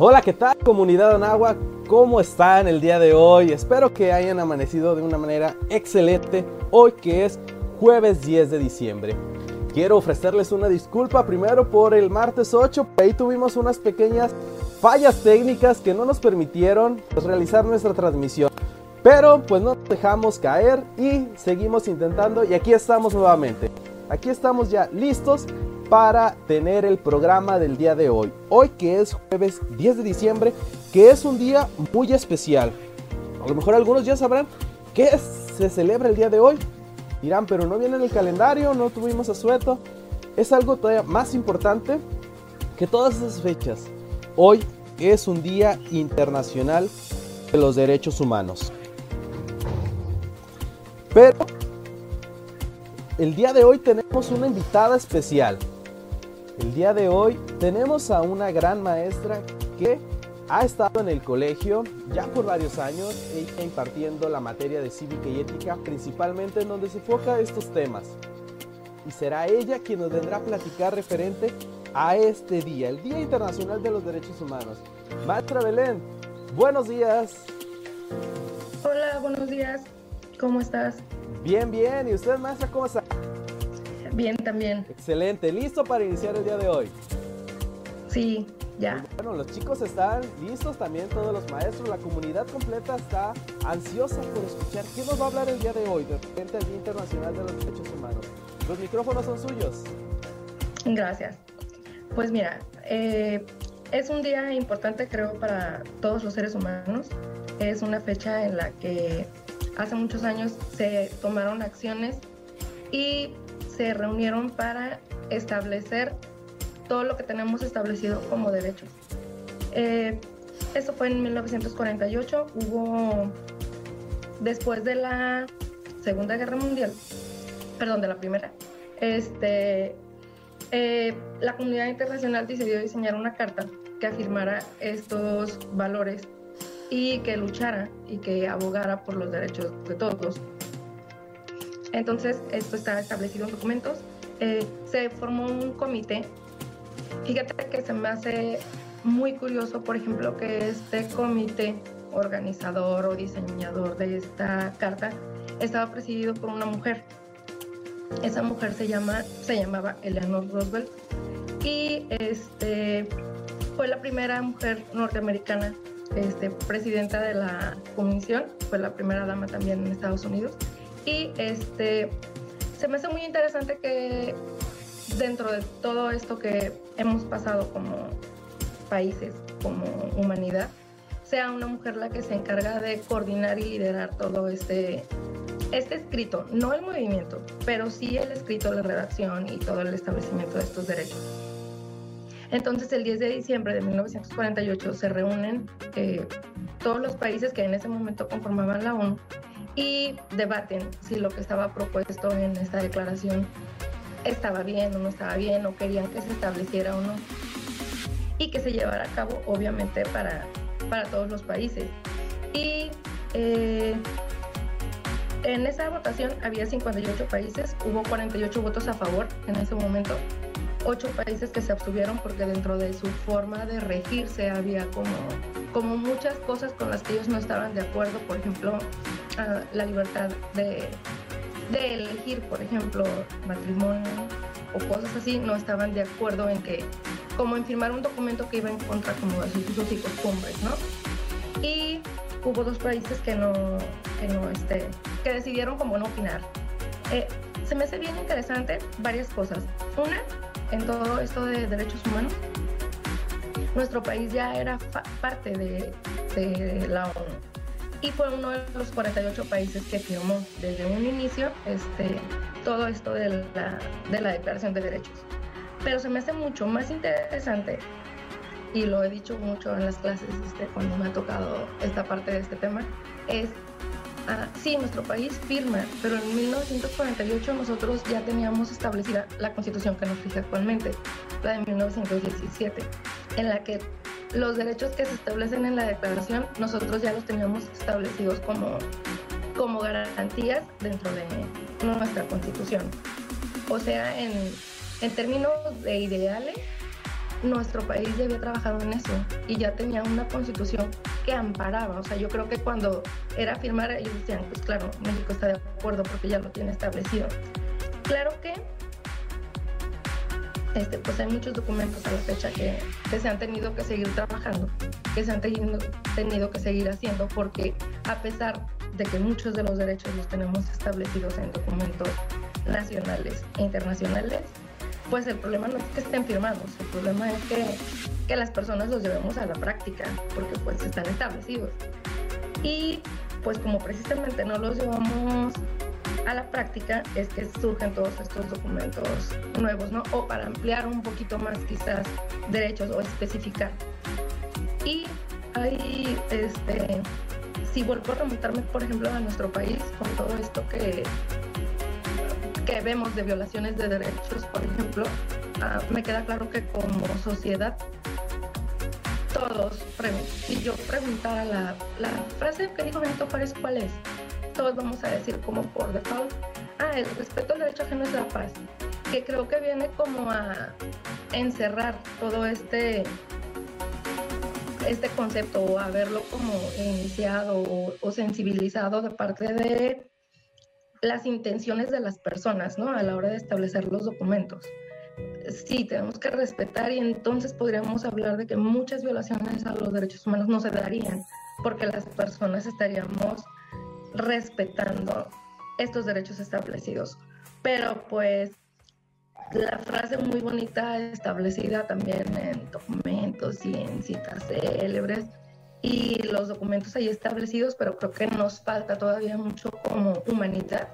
Hola, ¿qué tal comunidad Anagua? ¿Cómo están el día de hoy? Espero que hayan amanecido de una manera excelente hoy que es jueves 10 de diciembre. Quiero ofrecerles una disculpa primero por el martes 8, ahí tuvimos unas pequeñas fallas técnicas que no nos permitieron pues, realizar nuestra transmisión. Pero pues no dejamos caer y seguimos intentando y aquí estamos nuevamente. Aquí estamos ya listos para tener el programa del día de hoy. Hoy que es jueves 10 de diciembre, que es un día muy especial. A lo mejor algunos ya sabrán qué se celebra el día de hoy. Dirán, pero no viene en el calendario, no tuvimos asueto. Es algo todavía más importante que todas esas fechas. Hoy es un día internacional de los derechos humanos. Pero el día de hoy tenemos una invitada especial. El día de hoy tenemos a una gran maestra que ha estado en el colegio ya por varios años, ella impartiendo la materia de cívica y ética, principalmente en donde se enfoca estos temas. Y será ella quien nos vendrá a platicar referente a este día, el Día Internacional de los Derechos Humanos. Maestra Belén, buenos días. Hola, buenos días. ¿Cómo estás? Bien, bien. ¿Y usted, maestra, cómo está? Bien, también. Excelente. ¿Listo para iniciar el día de hoy? Sí, ya. Bueno, los chicos están listos, también todos los maestros, la comunidad completa está ansiosa por escuchar qué nos va a hablar el día de hoy, de frente al Día Internacional de los Derechos Humanos. Los micrófonos son suyos. Gracias. Pues mira, eh, es un día importante creo para todos los seres humanos. Es una fecha en la que hace muchos años se tomaron acciones y se reunieron para establecer todo lo que tenemos establecido como derechos. Eh, eso fue en 1948, hubo después de la Segunda Guerra Mundial, perdón, de la Primera, este, eh, la comunidad internacional decidió diseñar una carta que afirmara estos valores y que luchara y que abogara por los derechos de todos. Entonces, esto está establecido en documentos. Eh, se formó un comité. Fíjate que se me hace muy curioso, por ejemplo, que este comité organizador o diseñador de esta carta estaba presidido por una mujer. Esa mujer se, llama, se llamaba Eleanor Roosevelt y este, fue la primera mujer norteamericana este, presidenta de la comisión, fue la primera dama también en Estados Unidos. Y este, se me hace muy interesante que dentro de todo esto que hemos pasado como países, como humanidad, sea una mujer la que se encarga de coordinar y liderar todo este, este escrito, no el movimiento, pero sí el escrito, la redacción y todo el establecimiento de estos derechos. Entonces, el 10 de diciembre de 1948 se reúnen eh, todos los países que en ese momento conformaban la ONU y debaten si lo que estaba propuesto en esta declaración estaba bien o no estaba bien, o querían que se estableciera o no, y que se llevara a cabo, obviamente, para, para todos los países. Y eh, en esa votación había 58 países, hubo 48 votos a favor en ese momento ocho países que se abstuvieron porque dentro de su forma de regirse había como, como muchas cosas con las que ellos no estaban de acuerdo, por ejemplo, la libertad de, elegir, por ejemplo, matrimonio o cosas así, no estaban de acuerdo en que, como en firmar un documento que iba en contra como de sus usos y costumbres, ¿no? Y hubo dos países que no, que no, este, que decidieron como no opinar. Eh, se me hace bien interesante varias cosas. Una, en todo esto de derechos humanos, nuestro país ya era parte de, la ONU y fue uno de los 48 países que firmó desde un inicio este, todo esto de la, de la Declaración de Derechos. Pero se me hace mucho más interesante, y lo he dicho mucho en las clases este, cuando me ha tocado esta parte de este tema, es Ah, sí, nuestro país firma, pero en 1948 nosotros ya teníamos establecida la constitución que nos fija actualmente, la de 1917, en la que los derechos que se establecen en la declaración nosotros ya los teníamos establecidos como, como garantías dentro de nuestra constitución. O sea, en, en términos de ideales, nuestro país ya había trabajado en eso y ya tenía una constitución que amparaba. O sea, yo creo que cuando era firmar, ellos decían, pues claro, México está de acuerdo porque ya lo tiene establecido. Claro que este, pues hay muchos documentos a la fecha que, se han tenido que seguir trabajando, que se han tenido, tenido que seguir haciendo, porque a pesar de que muchos de los derechos los tenemos establecidos en documentos nacionales e internacionales, pues el problema no es que estén firmados, el problema es que, que las personas los llevemos a la práctica, porque pues están establecidos. Y pues como precisamente no los llevamos a la práctica es que surgen todos estos documentos nuevos, ¿no? O para ampliar un poquito más quizás derechos o especificar. Y ahí, este, si vuelvo a remontarme, por ejemplo, a nuestro país, con todo esto que, que vemos de violaciones de derechos, por ejemplo, ah, me queda claro que como sociedad todos, si yo preguntara la, la frase que dijo Benito Juárez, ¿cuál es? Todos vamos a decir como por default, ah, el respeto al derecho ajeno es la paz, que creo que viene como a encerrar todo este este concepto o a verlo como iniciado o, sensibilizado de parte de las intenciones de las personas, ¿no? A la hora de establecer los documentos. Sí, tenemos que respetar y entonces podríamos hablar de que muchas violaciones a los derechos humanos no se darían porque las personas estaríamos respetando estos derechos establecidos. Pero pues la frase muy bonita establecida también en documentos y en citas célebres y los documentos ahí establecidos, pero creo que nos falta todavía mucho como humanidad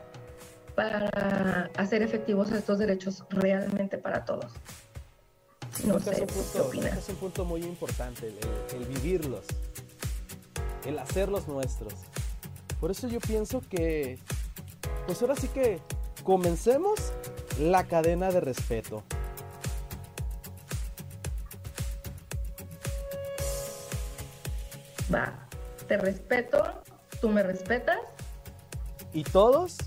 para hacer efectivos estos derechos realmente para todos. No sé, es un punto, Es un punto muy importante, el vivirlos, el hacerlos nuestros. Por eso yo pienso que, pues ahora sí que comencemos la cadena de respeto. Va, te respeto, tú me respetas. Y todos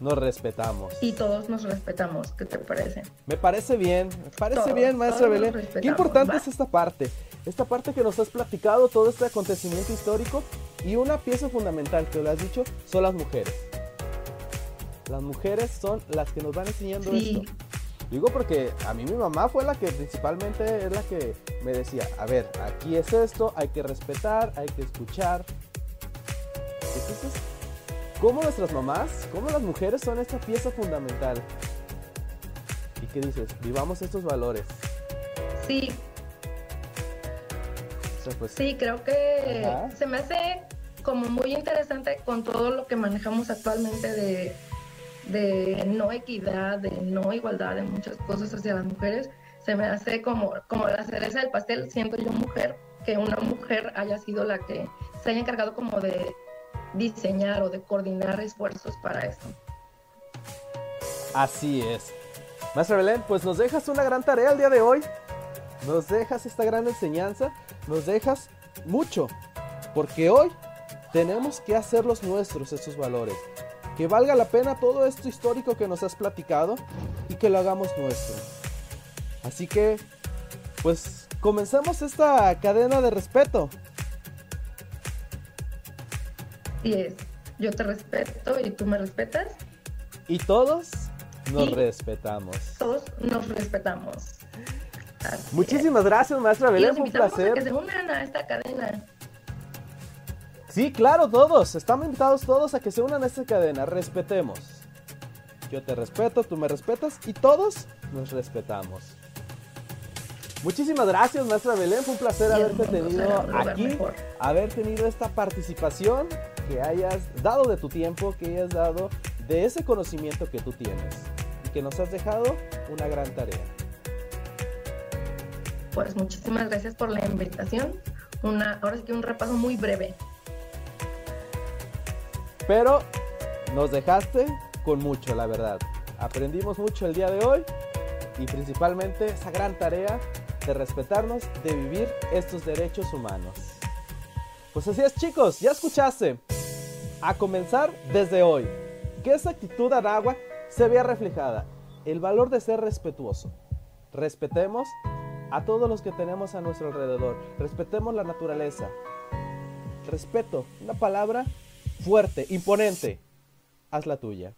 nos respetamos. Y todos nos respetamos, ¿qué te parece? Me parece bien, me parece bien, maestra Belén. Qué importante es esta parte esta parte que nos has platicado, todo este acontecimiento histórico y una pieza fundamental que lo has dicho son las mujeres. Las mujeres son las que nos van enseñando esto. Digo porque a mí mi mamá fue la que principalmente es la que me decía, a ver, aquí es esto, hay que respetar, hay que escuchar. Entonces, ¿cómo nuestras mamás, cómo las mujeres son esta pieza fundamental? ¿Y qué dices? Vivamos estos valores. Sí, pues, sí, creo que se me hace como muy interesante con todo lo que manejamos actualmente de, de no equidad, de no igualdad, de muchas cosas hacia las mujeres. Se me hace como, como la cereza del pastel, siendo yo mujer, que una mujer haya sido la que se haya encargado como de diseñar o de coordinar esfuerzos para esto. Así es. Maestra Belén, pues nos dejas una gran tarea el día de hoy. Nos dejas esta gran enseñanza nos dejas mucho, porque hoy tenemos que hacer los nuestros estos valores. Que valga la pena todo esto histórico que nos has platicado y que lo hagamos nuestro. Así que, pues, comenzamos esta cadena de respeto. Y es, yo te respeto y tú me respetas. Y todos nos respetamos. Todos nos respetamos. Muchísimas gracias, maestra Belén, fue un placer. que se unan a esta cadena. Sí, claro, todos. Estamos invitados todos a que se unan a esta cadena. Respetemos. Yo te respeto, tú me respetas y todos nos respetamos. Muchísimas gracias, maestra Belén. Fue un placer haberte tenido aquí, haber tenido esta participación, que hayas dado de tu tiempo, que hayas dado de ese conocimiento que tú tienes y que nos has dejado una gran tarea pues muchísimas gracias por la invitación. Una, ahora sí que un repaso muy breve. Pero nos dejaste con mucho, la verdad. Aprendimos mucho el día de hoy y principalmente esa gran tarea de respetarnos, de vivir estos derechos humanos. Pues así es chicos, ya escuchaste. A comenzar desde hoy, que esa actitud agua se vea reflejada. El valor de ser respetuoso. Respetemos a todos los que tenemos a nuestro alrededor. Respetemos la naturaleza. Respeto, una palabra fuerte, imponente. Haz la tuya.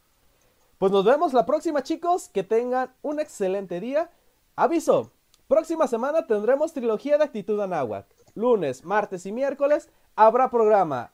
Pues nos vemos la próxima chicos, que tengan un excelente día. Aviso, próxima semana tendremos trilogía de actitud anáhuac. Lunes, martes y miércoles habrá programa